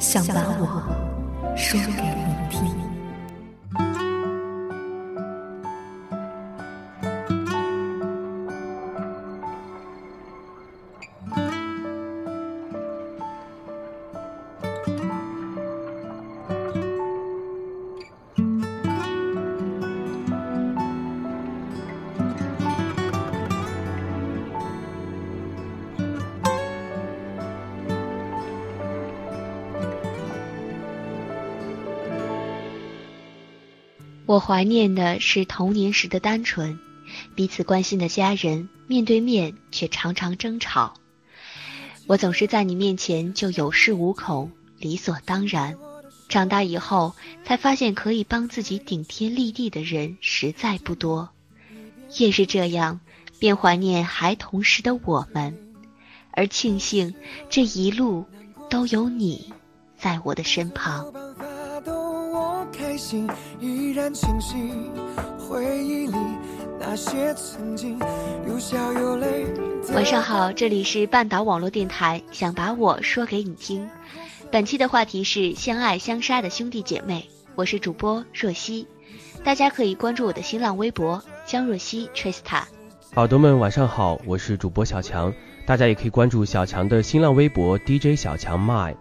想把我说给你听。我怀念的是童年时的单纯，彼此关心的家人，面对面却常常争吵。我总是在你面前就有恃无恐，理所当然。长大以后才发现，可以帮自己顶天立地的人实在不多。越是这样，便怀念孩童时的我们，而庆幸这一路都有你在我的身旁。开心依然清晰，回忆里那些曾经有笑有泪。晚上好，这里是半岛网络电台，想把我说给你听。本期的话题是相爱相杀的兄弟姐妹，我是主播若曦，大家可以关注我的新浪微博江若曦 Trista。耳朵们晚上好，我是主播小强，大家也可以关注小强的新浪微博 DJ 小强 My。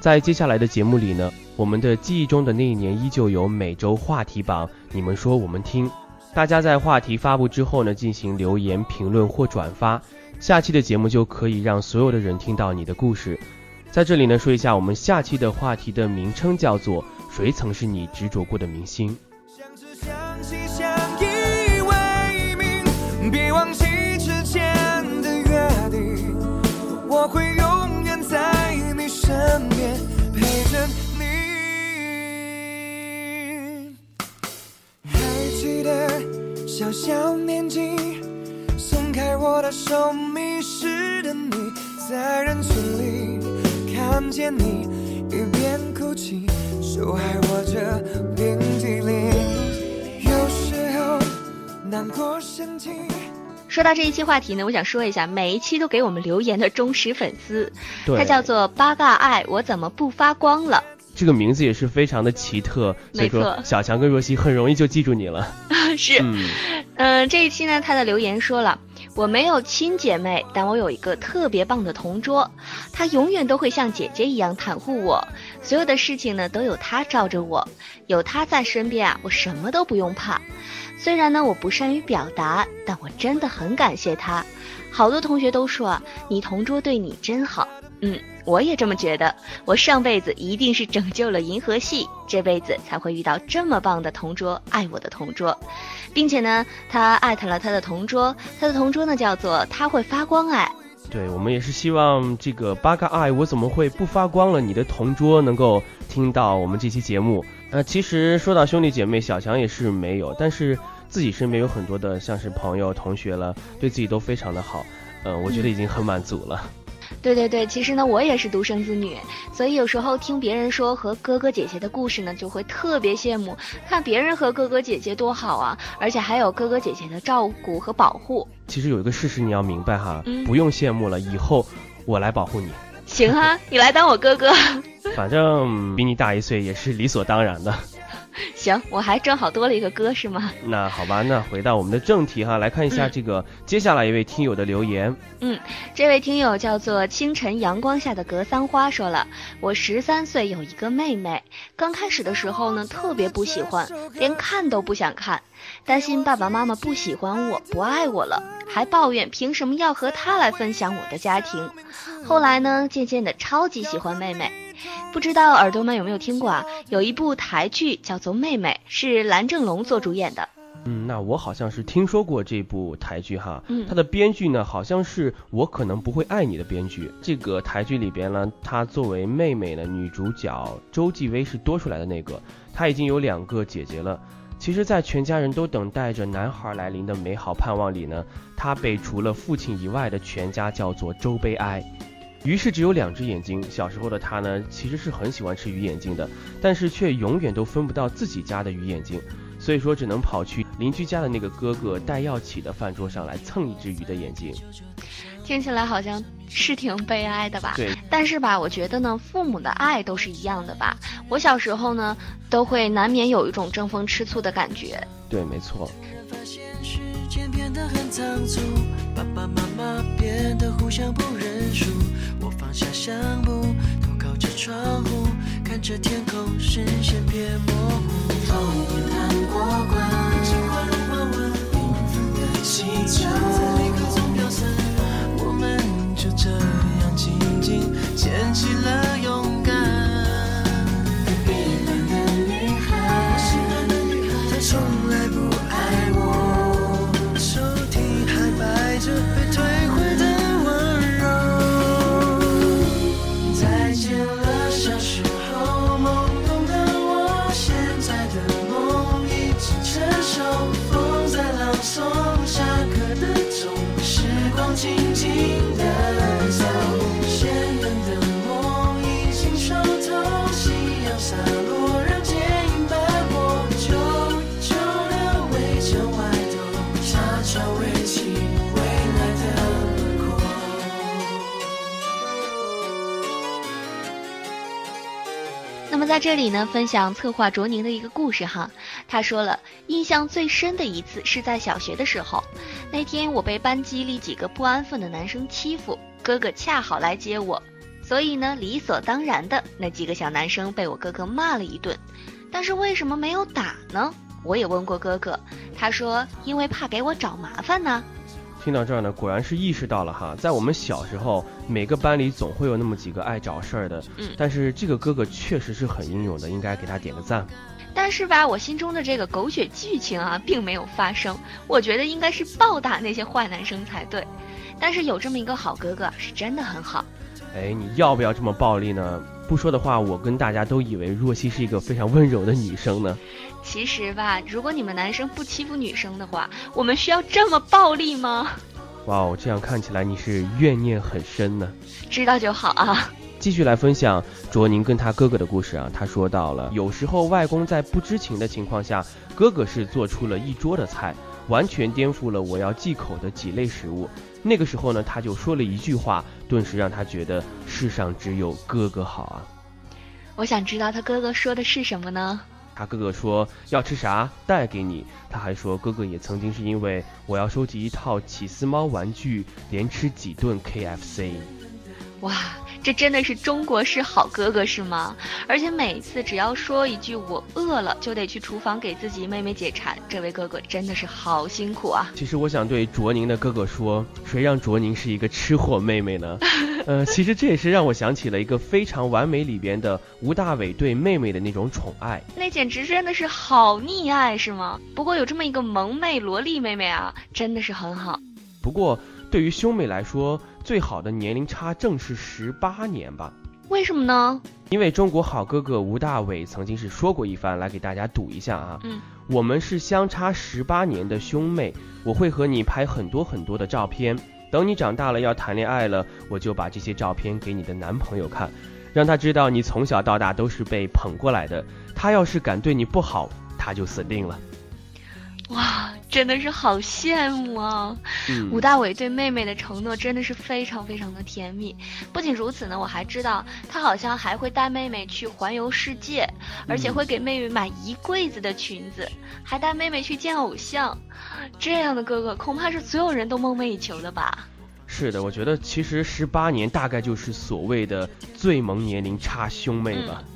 在接下来的节目里呢，我们的记忆中的那一年依旧有每周话题榜，你们说我们听。大家在话题发布之后呢，进行留言、评论或转发，下期的节目就可以让所有的人听到你的故事。在这里呢，说一下我们下期的话题的名称叫做《谁曾是你执着过的明星》。别忘记之前的约定，我会小小年纪，松开我的手，迷失的你，在人群里看见你，一边哭泣，手还握着冰激凌。有时候难过生气。说到这一期话题呢，我想说一下，每一期都给我们留言的忠实粉丝，他叫做八嘎爱，我怎么不发光了？这个名字也是非常的奇特，所以说小强跟若曦很容易就记住你了。是，嗯，这一期呢，他的留言说了，我没有亲姐妹，但我有一个特别棒的同桌，她永远都会像姐姐一样袒护我，所有的事情呢都有她罩着我，有她在身边啊，我什么都不用怕。虽然呢我不善于表达，但我真的很感谢她。好多同学都说啊，你同桌对你真好。嗯，我也这么觉得。我上辈子一定是拯救了银河系，这辈子才会遇到这么棒的同桌，爱我的同桌，并且呢，他艾特了他的同桌，他的同桌呢叫做他会发光爱。对我们也是希望这个八嘎爱我怎么会不发光了？你的同桌能够听到我们这期节目。呃，其实说到兄弟姐妹，小强也是没有，但是自己身边有很多的像是朋友、同学了，对自己都非常的好。嗯，我觉得已经很满足了。对对对，其实呢，我也是独生子女，所以有时候听别人说和哥哥姐姐的故事呢，就会特别羡慕，看别人和哥哥姐姐多好啊，而且还有哥哥姐姐的照顾和保护。其实有一个事实你要明白哈，不用羡慕了，以后我来保护你。行啊，你来当我哥哥，反正比你大一岁也是理所当然的。行，我还正好多了一个歌，是吗？那好吧，那回到我们的正题哈，来看一下这个接下来一位听友的留言。嗯，这位听友叫做清晨阳光下的格桑花，说了，我十三岁有一个妹妹，刚开始的时候呢，特别不喜欢，连看都不想看，担心爸爸妈妈不喜欢我，不爱我了，还抱怨凭什么要和她来分享我的家庭。后来呢，渐渐的超级喜欢妹妹。不知道耳朵们有没有听过啊？有一部台剧叫做《妹妹》，是蓝正龙做主演的。嗯，那我好像是听说过这部台剧哈。嗯，它的编剧呢，好像是我可能不会爱你的编剧。这个台剧里边呢，她作为妹妹呢，女主角周继薇是多出来的那个。她已经有两个姐姐了。其实，在全家人都等待着男孩来临的美好盼望里呢，她被除了父亲以外的全家叫做周悲哀。于是只有两只眼睛。小时候的他呢，其实是很喜欢吃鱼眼睛的，但是却永远都分不到自己家的鱼眼睛，所以说只能跑去邻居家的那个哥哥戴耀起的饭桌上来蹭一只鱼的眼睛。听起来好像是挺悲哀的吧？对。但是吧，我觉得呢，父母的爱都是一样的吧。我小时候呢，都会难免有一种争风吃醋的感觉。对，没错。爸爸妈妈变得互相不认输。我放下相簿，头靠着窗户，看着天空，视线变模糊。风也弹过关，心花如花纹，缤纷的气球在立刻中飘散。我们就这样静静牵起了勇这里呢，分享策划卓宁的一个故事哈。他说了，印象最深的一次是在小学的时候，那天我被班级里几个不安分的男生欺负，哥哥恰好来接我，所以呢，理所当然的那几个小男生被我哥哥骂了一顿。但是为什么没有打呢？我也问过哥哥，他说因为怕给我找麻烦呢。听到这儿呢，果然是意识到了哈，在我们小时候，每个班里总会有那么几个爱找事儿的。嗯，但是这个哥哥确实是很英勇的，应该给他点个赞。但是吧，我心中的这个狗血剧情啊，并没有发生。我觉得应该是暴打那些坏男生才对。但是有这么一个好哥哥，是真的很好。哎，你要不要这么暴力呢？不说的话，我跟大家都以为若曦是一个非常温柔的女生呢。其实吧，如果你们男生不欺负女生的话，我们需要这么暴力吗？哇哦，这样看起来你是怨念很深呢。知道就好啊。继续来分享卓宁跟他哥哥的故事啊。他说到了，有时候外公在不知情的情况下，哥哥是做出了一桌的菜，完全颠覆了我要忌口的几类食物。那个时候呢，他就说了一句话，顿时让他觉得世上只有哥哥好啊。我想知道他哥哥说的是什么呢？他哥哥说要吃啥带给你。他还说哥哥也曾经是因为我要收集一套起司猫玩具，连吃几顿 KFC。哇，这真的是中国式好哥哥是吗？而且每次只要说一句我饿了，就得去厨房给自己妹妹解馋。这位哥哥真的是好辛苦啊！其实我想对卓宁的哥哥说，谁让卓宁是一个吃货妹妹呢？呃，其实这也是让我想起了一个非常完美里边的吴大伟对妹妹的那种宠爱，那简直真的是好溺爱是吗？不过有这么一个萌妹萝莉妹妹啊，真的是很好。不过对于兄妹来说，最好的年龄差正是十八年吧？为什么呢？因为中国好哥哥吴大伟曾经是说过一番，来给大家赌一下啊。嗯，我们是相差十八年的兄妹，我会和你拍很多很多的照片，等你长大了要谈恋爱了，我就把这些照片给你的男朋友看，让他知道你从小到大都是被捧过来的。他要是敢对你不好，他就死定了。哇！真的是好羡慕啊！嗯吴大伟对妹妹的承诺真的是非常非常的甜蜜。不仅如此呢，我还知道他好像还会带妹妹去环游世界，而且会给妹妹买一柜子的裙子，还带妹妹去见偶像。这样的哥哥恐怕是所有人都梦寐以求的吧？是的，我觉得其实十八年大概就是所谓的最萌年龄差兄妹吧。我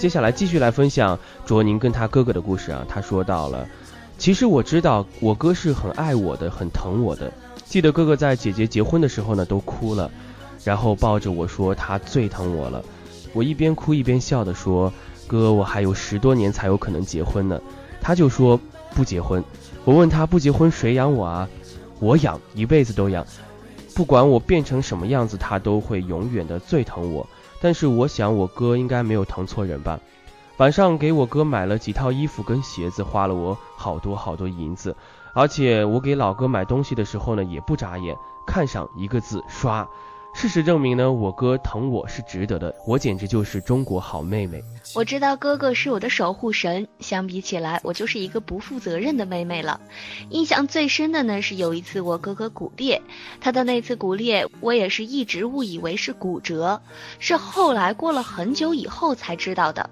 接下来继续来分享卓宁跟他哥哥的故事啊。他说到了，其实我知道我哥是很爱我的，很疼我的。记得哥哥在姐姐结婚的时候呢，都哭了，然后抱着我说他最疼我了。我一边哭一边笑的说：“哥，我还有十多年才有可能结婚呢。”他就说不结婚。我问他不结婚谁养我啊？我养，一辈子都养，不管我变成什么样子，他都会永远的最疼我。但是我想我哥应该没有疼错人吧。晚上给我哥买了几套衣服跟鞋子，花了我好多好多银子。而且我给老哥买东西的时候呢，也不眨眼，看上一个字刷。事实证明呢，我哥疼我是值得的，我简直就是中国好妹妹。我知道哥哥是我的守护神，相比起来，我就是一个不负责任的妹妹了。印象最深的呢是有一次我哥哥骨裂，他的那次骨裂，我也是一直误以为是骨折，是后来过了很久以后才知道的。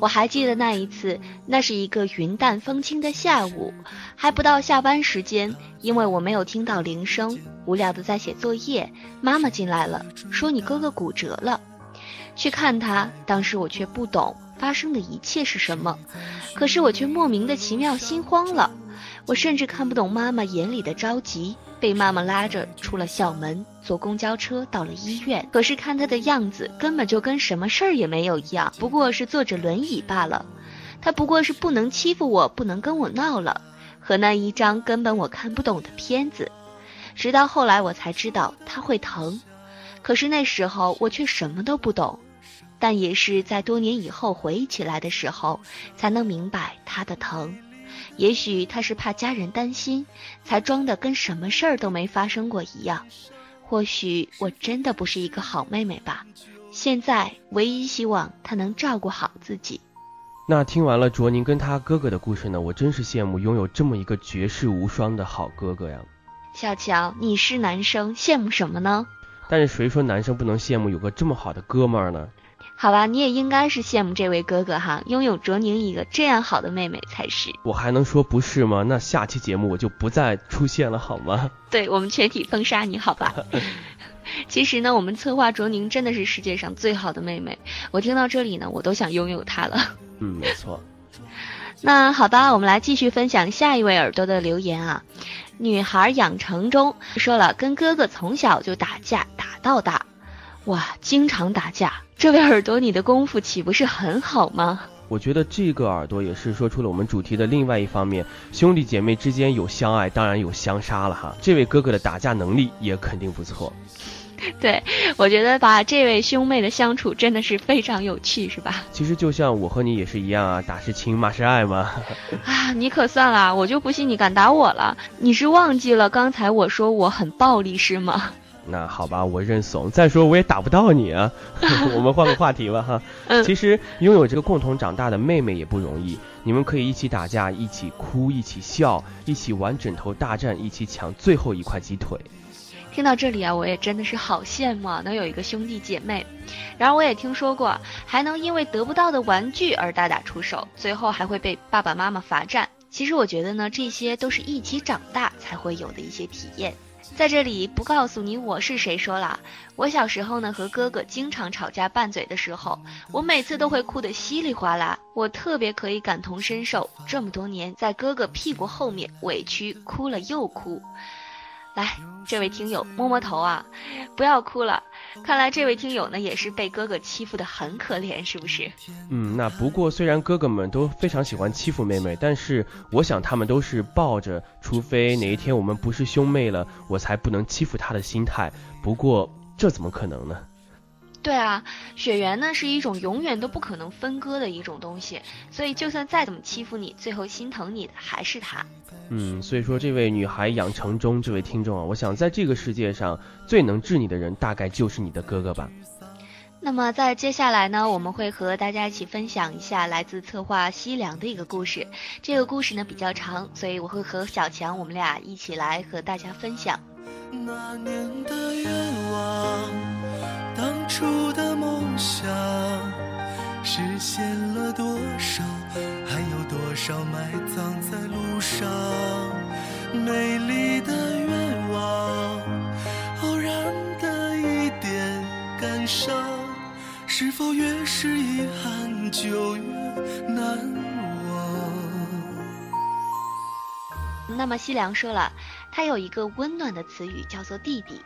我还记得那一次，那是一个云淡风轻的下午，还不到下班时间，因为我没有听到铃声，无聊的在写作业。妈妈进来了，说你哥哥骨折了。去看他，当时我却不懂发生的一切是什么，可是我却莫名的奇妙心慌了。我甚至看不懂妈妈眼里的着急，被妈妈拉着出了校门，坐公交车到了医院。可是看他的样子，根本就跟什么事儿也没有一样，不过是坐着轮椅罢了。他不过是不能欺负我，不能跟我闹了，和那一张根本我看不懂的片子。直到后来我才知道他会疼，可是那时候我却什么都不懂。但也是在多年以后回忆起来的时候，才能明白他的疼。也许他是怕家人担心，才装的跟什么事儿都没发生过一样。或许我真的不是一个好妹妹吧。现在唯一希望他能照顾好自己。那听完了卓宁跟他哥哥的故事呢，我真是羡慕拥有这么一个绝世无双的好哥哥呀。小乔，你是男生，羡慕什么呢？但是谁说男生不能羡慕有个这么好的哥们儿呢？好吧，你也应该是羡慕这位哥哥哈，拥有卓宁一个这样好的妹妹才是。我还能说不是吗？那下期节目我就不再出现了，好吗？对我们全体封杀你，好吧？其实呢，我们策划卓宁真的是世界上最好的妹妹。我听到这里呢，我都想拥有她了。嗯，没错。那好吧，我们来继续分享下一位耳朵的留言啊。女孩养成中说了，跟哥哥从小就打架，打到大，哇，经常打架。这位耳朵，你的功夫岂不是很好吗？我觉得这个耳朵也是说出了我们主题的另外一方面，兄弟姐妹之间有相爱，当然有相杀了哈。这位哥哥的打架能力也肯定不错。对，我觉得吧，这位兄妹的相处真的是非常有趣，是吧？其实就像我和你也是一样啊，打是亲，骂是爱嘛。啊，你可算了，我就不信你敢打我了。你是忘记了刚才我说我很暴力是吗？那好吧，我认怂。再说我也打不到你啊。我们换个话题吧哈。嗯，其实拥有这个共同长大的妹妹也不容易，你们可以一起打架，一起哭，一起笑，一起玩枕头大战，一起抢最后一块鸡腿。听到这里啊，我也真的是好羡慕啊，能有一个兄弟姐妹。然而我也听说过，还能因为得不到的玩具而大打出手，最后还会被爸爸妈妈罚站。其实我觉得呢，这些都是一起长大才会有的一些体验。在这里不告诉你我是谁说了，我小时候呢和哥哥经常吵架拌嘴的时候，我每次都会哭得稀里哗啦。我特别可以感同身受，这么多年在哥哥屁股后面委屈哭了又哭。来，这位听友摸摸头啊，不要哭了。看来这位听友呢也是被哥哥欺负的很可怜，是不是？嗯，那不过虽然哥哥们都非常喜欢欺负妹妹，但是我想他们都是抱着，除非哪一天我们不是兄妹了，我才不能欺负她的心态。不过这怎么可能呢？对啊，血缘呢是一种永远都不可能分割的一种东西，所以就算再怎么欺负你，最后心疼你的还是他。嗯，所以说这位女孩养成中这位听众啊，我想在这个世界上最能治你的人，大概就是你的哥哥吧。那么在接下来呢，我们会和大家一起分享一下来自策划西凉的一个故事。这个故事呢比较长，所以我会和小强我们俩一起来和大家分享。那年的愿望，当初的梦想，实现了多少？还有多少埋葬在路上？美丽的愿望，偶然的一点感伤，是否越是遗憾就越难忘？那么西凉说了。他有一个温暖的词语，叫做弟弟。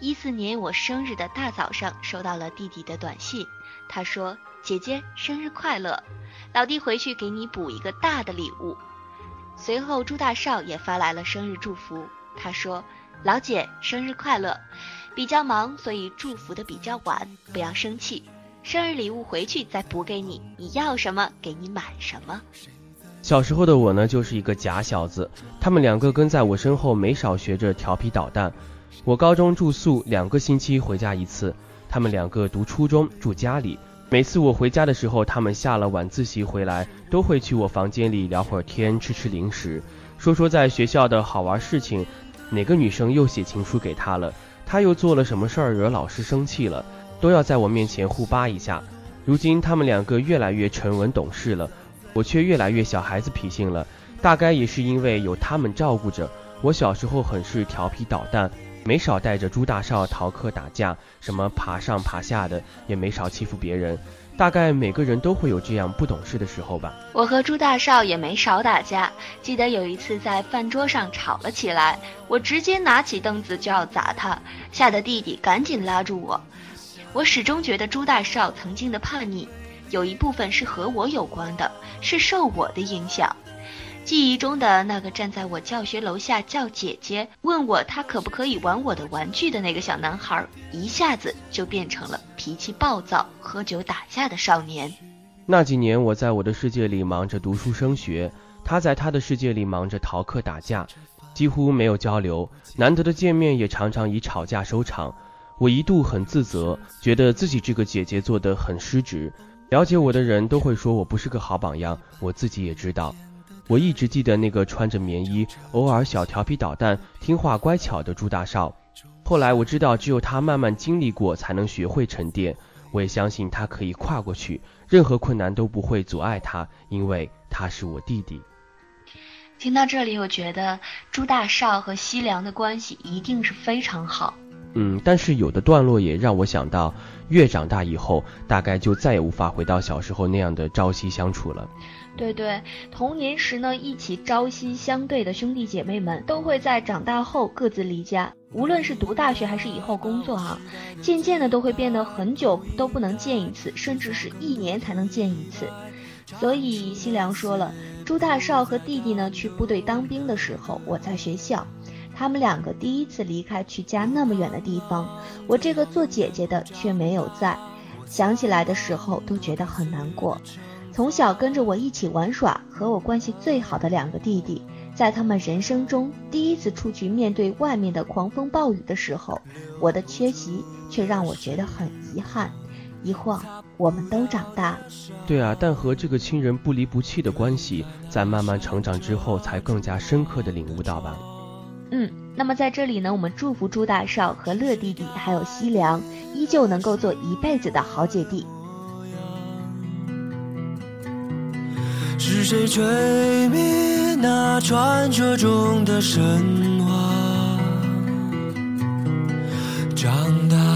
一四年我生日的大早上，收到了弟弟的短信，他说：“姐姐生日快乐，老弟回去给你补一个大的礼物。”随后朱大少也发来了生日祝福，他说：“老姐生日快乐，比较忙，所以祝福的比较晚，不要生气。生日礼物回去再补给你，你要什么给你买什么。”小时候的我呢，就是一个假小子。他们两个跟在我身后，没少学着调皮捣蛋。我高中住宿，两个星期回家一次。他们两个读初中，住家里。每次我回家的时候，他们下了晚自习回来，都会去我房间里聊会儿天，吃吃零食，说说在学校的好玩事情。哪个女生又写情书给他了？他又做了什么事儿惹老师生气了？都要在我面前互扒一下。如今他们两个越来越沉稳懂事了。我却越来越小孩子脾性了，大概也是因为有他们照顾着。我小时候很是调皮捣蛋，没少带着朱大少逃课打架，什么爬上爬下的，也没少欺负别人。大概每个人都会有这样不懂事的时候吧。我和朱大少也没少打架，记得有一次在饭桌上吵了起来，我直接拿起凳子就要砸他，吓得弟弟赶紧拉住我。我始终觉得朱大少曾经的叛逆。有一部分是和我有关的，是受我的影响。记忆中的那个站在我教学楼下叫姐姐，问我他可不可以玩我的玩具的那个小男孩，一下子就变成了脾气暴躁、喝酒打架的少年。那几年，我在我的世界里忙着读书升学，他在他的世界里忙着逃课打架，几乎没有交流。难得的见面也常常以吵架收场。我一度很自责，觉得自己这个姐姐做得很失职。了解我的人都会说我不是个好榜样，我自己也知道。我一直记得那个穿着棉衣、偶尔小调皮捣蛋、听话乖巧的朱大少。后来我知道，只有他慢慢经历过，才能学会沉淀。我也相信他可以跨过去，任何困难都不会阻碍他，因为他是我弟弟。听到这里，我觉得朱大少和西凉的关系一定是非常好。嗯，但是有的段落也让我想到，越长大以后，大概就再也无法回到小时候那样的朝夕相处了。对对，童年时呢一起朝夕相对的兄弟姐妹们，都会在长大后各自离家，无论是读大学还是以后工作啊，渐渐的都会变得很久都不能见一次，甚至是一年才能见一次。所以新良说了，朱大少和弟弟呢去部队当兵的时候，我在学校。他们两个第一次离开去家那么远的地方，我这个做姐姐的却没有在。想起来的时候都觉得很难过。从小跟着我一起玩耍，和我关系最好的两个弟弟，在他们人生中第一次出去面对外面的狂风暴雨的时候，我的缺席却让我觉得很遗憾。一晃，我们都长大了。对啊，但和这个亲人不离不弃的关系，在慢慢成长之后，才更加深刻的领悟到吧。嗯，那么在这里呢，我们祝福朱大少和乐弟弟还有西凉，依旧能够做一辈子的好姐弟。是谁吹灭那传说中的神话？长大。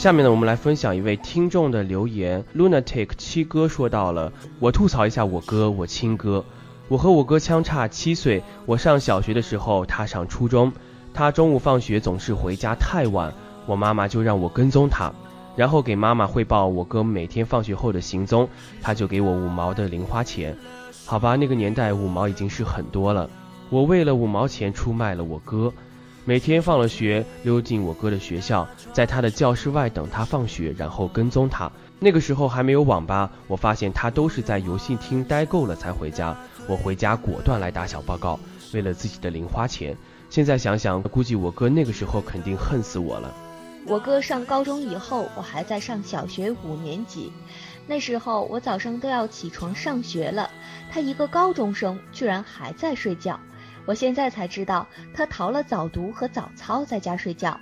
下面呢，我们来分享一位听众的留言。Lunatic 七哥说到了，我吐槽一下我哥，我亲哥。我和我哥相差七岁，我上小学的时候，他上初中。他中午放学总是回家太晚，我妈妈就让我跟踪他，然后给妈妈汇报我哥每天放学后的行踪，他就给我五毛的零花钱。好吧，那个年代五毛已经是很多了。我为了五毛钱出卖了我哥。每天放了学，溜进我哥的学校，在他的教室外等他放学，然后跟踪他。那个时候还没有网吧，我发现他都是在游戏厅待够了才回家。我回家果断来打小报告，为了自己的零花钱。现在想想，估计我哥那个时候肯定恨死我了。我哥上高中以后，我还在上小学五年级，那时候我早上都要起床上学了，他一个高中生居然还在睡觉。我现在才知道，他逃了早读和早操，在家睡觉。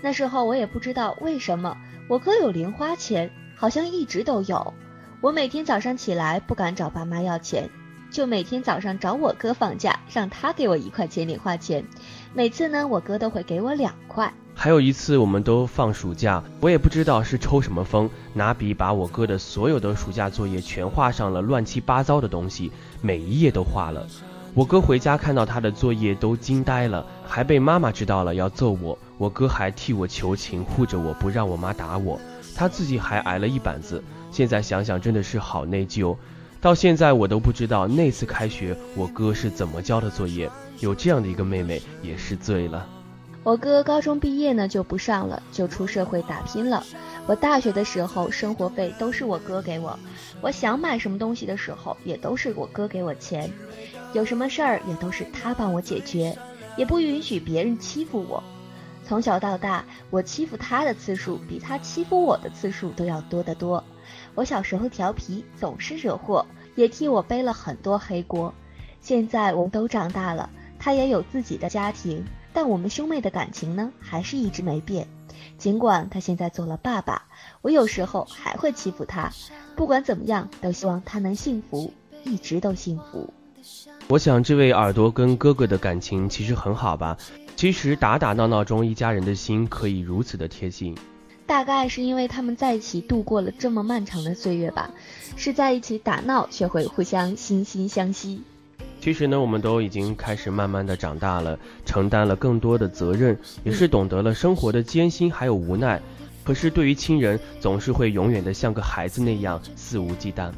那时候我也不知道为什么，我哥有零花钱，好像一直都有。我每天早上起来不敢找爸妈要钱，就每天早上找我哥放假，让他给我一块钱零花钱。每次呢，我哥都会给我两块。还有一次，我们都放暑假，我也不知道是抽什么风，拿笔把我哥的所有的暑假作业全画上了乱七八糟的东西，每一页都画了。我哥回家看到他的作业都惊呆了，还被妈妈知道了要揍我。我哥还替我求情，护着我不让我妈打我，他自己还挨了一板子。现在想想真的是好内疚，到现在我都不知道那次开学我哥是怎么交的作业。有这样的一个妹妹也是醉了。我哥高中毕业呢就不上了，就出社会打拼了。我大学的时候生活费都是我哥给我，我想买什么东西的时候也都是我哥给我钱。有什么事儿也都是他帮我解决，也不允许别人欺负我。从小到大，我欺负他的次数比他欺负我的次数都要多得多。我小时候调皮，总是惹祸，也替我背了很多黑锅。现在我们都长大了，他也有自己的家庭，但我们兄妹的感情呢，还是一直没变。尽管他现在做了爸爸，我有时候还会欺负他。不管怎么样，都希望他能幸福，一直都幸福。我想这位耳朵跟哥哥的感情其实很好吧？其实打打闹闹中一家人的心可以如此的贴近，大概是因为他们在一起度过了这么漫长的岁月吧，是在一起打闹，学会互相惺惺相惜。其实呢，我们都已经开始慢慢的长大了，承担了更多的责任，也是懂得了生活的艰辛还有无奈。可是对于亲人，总是会永远的像个孩子那样肆无忌惮。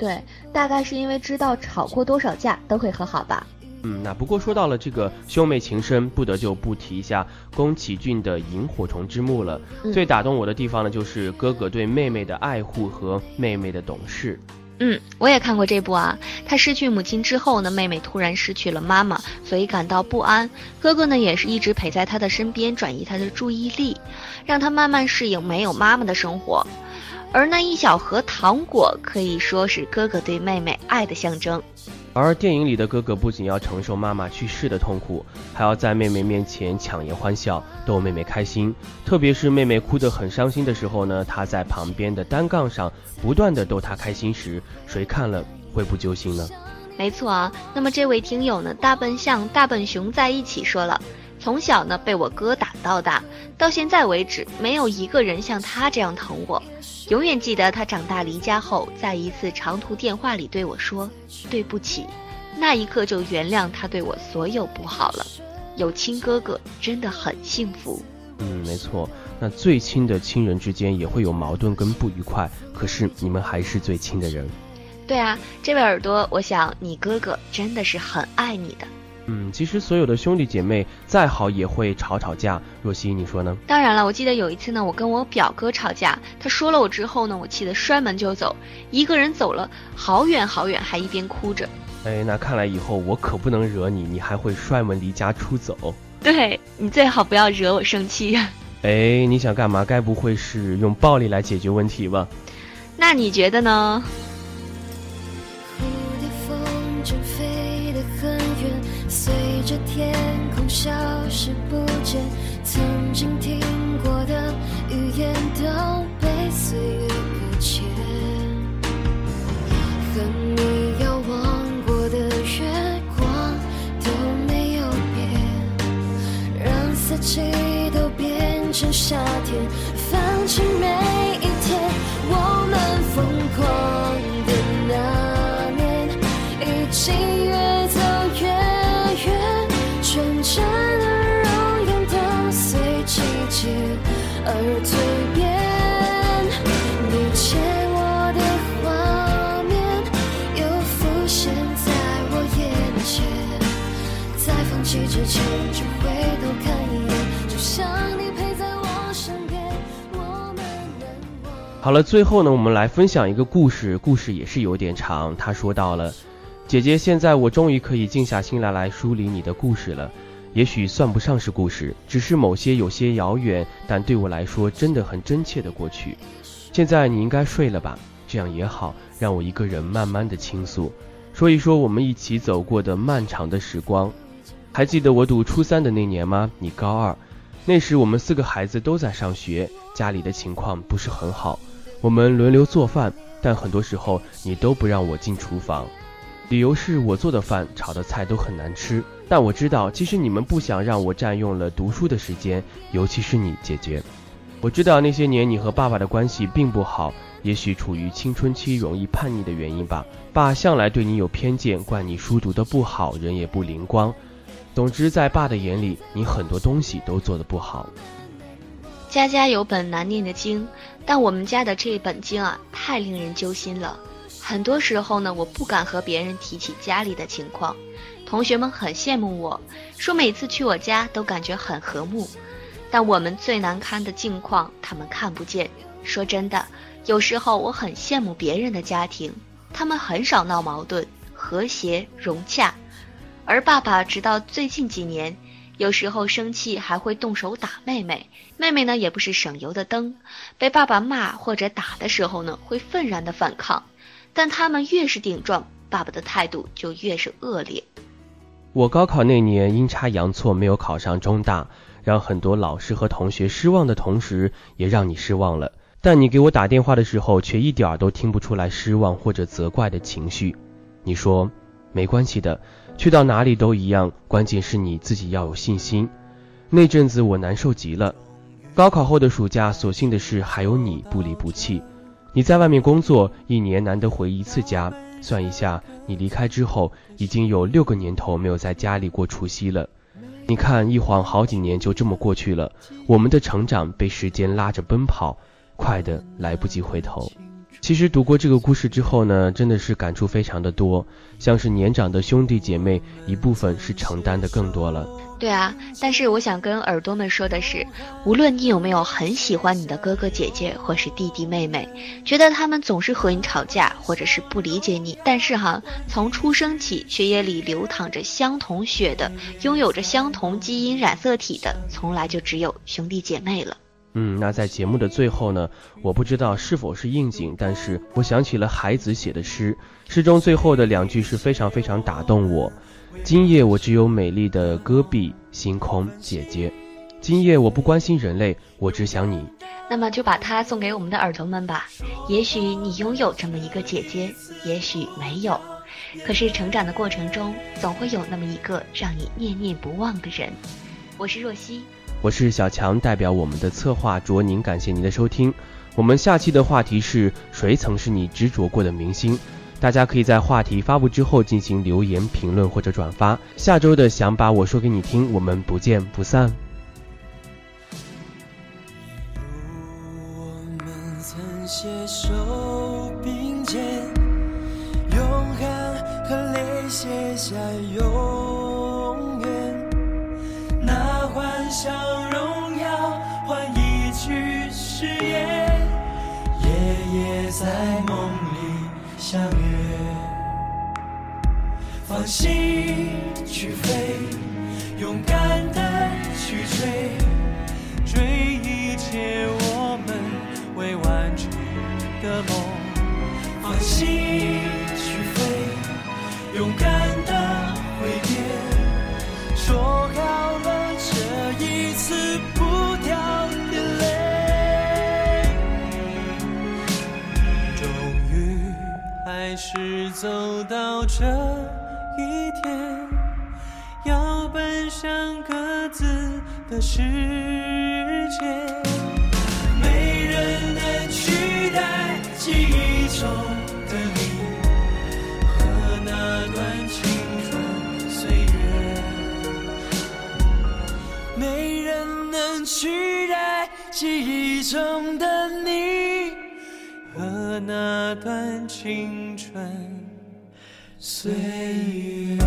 对，大概是因为知道吵过多少架都会和好吧。嗯，那不过说到了这个兄妹情深，不得就不提一下宫崎骏的《萤火虫之墓》了。最打动我的地方呢，就是哥哥对妹妹的爱护和妹妹的懂事。嗯，我也看过这部啊。他失去母亲之后呢，妹妹突然失去了妈妈，所以感到不安。哥哥呢，也是一直陪在他的身边，转移他的注意力，让他慢慢适应没有妈妈的生活。而那一小盒糖果可以说是哥哥对妹妹爱的象征。而电影里的哥哥不仅要承受妈妈去世的痛苦，还要在妹妹面前强颜欢笑，逗妹妹开心。特别是妹妹哭得很伤心的时候呢，他在旁边的单杠上不断的逗她开心时，谁看了会不揪心呢？没错啊。那么这位听友呢，大笨象、大笨熊在一起说了。从小呢被我哥打到大，到现在为止没有一个人像他这样疼我。永远记得他长大离家后，在一次长途电话里对我说对不起，那一刻就原谅他对我所有不好了。有亲哥哥真的很幸福。嗯，没错，那最亲的亲人之间也会有矛盾跟不愉快，可是你们还是最亲的人。对啊，这位耳朵，我想你哥哥真的是很爱你的。嗯，其实所有的兄弟姐妹再好也会吵吵架。若曦，你说呢？当然了，我记得有一次呢，我跟我表哥吵架，他说了我之后呢，我气得摔门就走，一个人走了好远好远，还一边哭着。哎，那看来以后我可不能惹你，你还会摔门离家出走。对你最好不要惹我生气。哎，你想干嘛？该不会是用暴力来解决问题吧？那你觉得呢？消失不见。曾经听过的语言都被岁月搁浅，和你遥望过的月光都没有变，让四季都变成夏天，放弃每一天我们疯狂好了，最后呢，我们来分享一个故事，故事也是有点长。他说到了，姐姐，现在我终于可以静下心来来梳理你的故事了。也许算不上是故事，只是某些有些遥远，但对我来说真的很真切的过去。现在你应该睡了吧？这样也好，让我一个人慢慢的倾诉，说一说我们一起走过的漫长的时光。还记得我读初三的那年吗？你高二，那时我们四个孩子都在上学，家里的情况不是很好。我们轮流做饭，但很多时候你都不让我进厨房，理由是我做的饭、炒的菜都很难吃。但我知道，其实你们不想让我占用了读书的时间，尤其是你姐姐。我知道那些年你和爸爸的关系并不好，也许处于青春期容易叛逆的原因吧。爸向来对你有偏见，怪你书读得不好，人也不灵光。总之，在爸的眼里，你很多东西都做得不好。家家有本难念的经，但我们家的这本经啊，太令人揪心了。很多时候呢，我不敢和别人提起家里的情况，同学们很羡慕我，说每次去我家都感觉很和睦。但我们最难堪的境况，他们看不见。说真的，有时候我很羡慕别人的家庭，他们很少闹矛盾，和谐融洽。而爸爸直到最近几年，有时候生气还会动手打妹妹。妹妹呢，也不是省油的灯，被爸爸骂或者打的时候呢，会愤然的反抗。但他们越是顶撞，爸爸的态度就越是恶劣。我高考那年阴差阳错没有考上中大，让很多老师和同学失望的同时，也让你失望了。但你给我打电话的时候，却一点儿都听不出来失望或者责怪的情绪。你说没关系的，去到哪里都一样，关键是你自己要有信心。那阵子我难受极了。高考后的暑假，所幸的是还有你不离不弃。你在外面工作，一年难得回一次家。算一下，你离开之后，已经有六个年头没有在家里过除夕了。你看，一晃好几年就这么过去了，我们的成长被时间拉着奔跑，快的来不及回头。其实读过这个故事之后呢，真的是感触非常的多，像是年长的兄弟姐妹，一部分是承担的更多了。对啊，但是我想跟耳朵们说的是，无论你有没有很喜欢你的哥哥姐姐或是弟弟妹妹，觉得他们总是和你吵架，或者是不理解你，但是哈，从出生起血液里流淌着相同血的，拥有着相同基因染色体的，从来就只有兄弟姐妹了。嗯，那在节目的最后呢，我不知道是否是应景，但是我想起了海子写的诗，诗中最后的两句是非常非常打动我。今夜我只有美丽的戈壁、星空、姐姐。今夜我不关心人类，我只想你。那么就把它送给我们的耳朵们吧。也许你拥有这么一个姐姐，也许没有。可是成长的过程中，总会有那么一个让你念念不忘的人。我是若曦，我是小强，代表我们的策划卓宁，感谢您的收听。我们下期的话题是谁曾是你执着过的明星？大家可以在话题发布之后进行留言、评论或者转发。下周的想把我说给你听，我们不见不散。我们曾携手并肩，勇敢和泪写下永在梦里相约。放心去飞，走到这一天，要奔向各自的世界。没人能取代记忆中的你和那段青春岁月。没人能取代记忆中的你和那段青春岁月。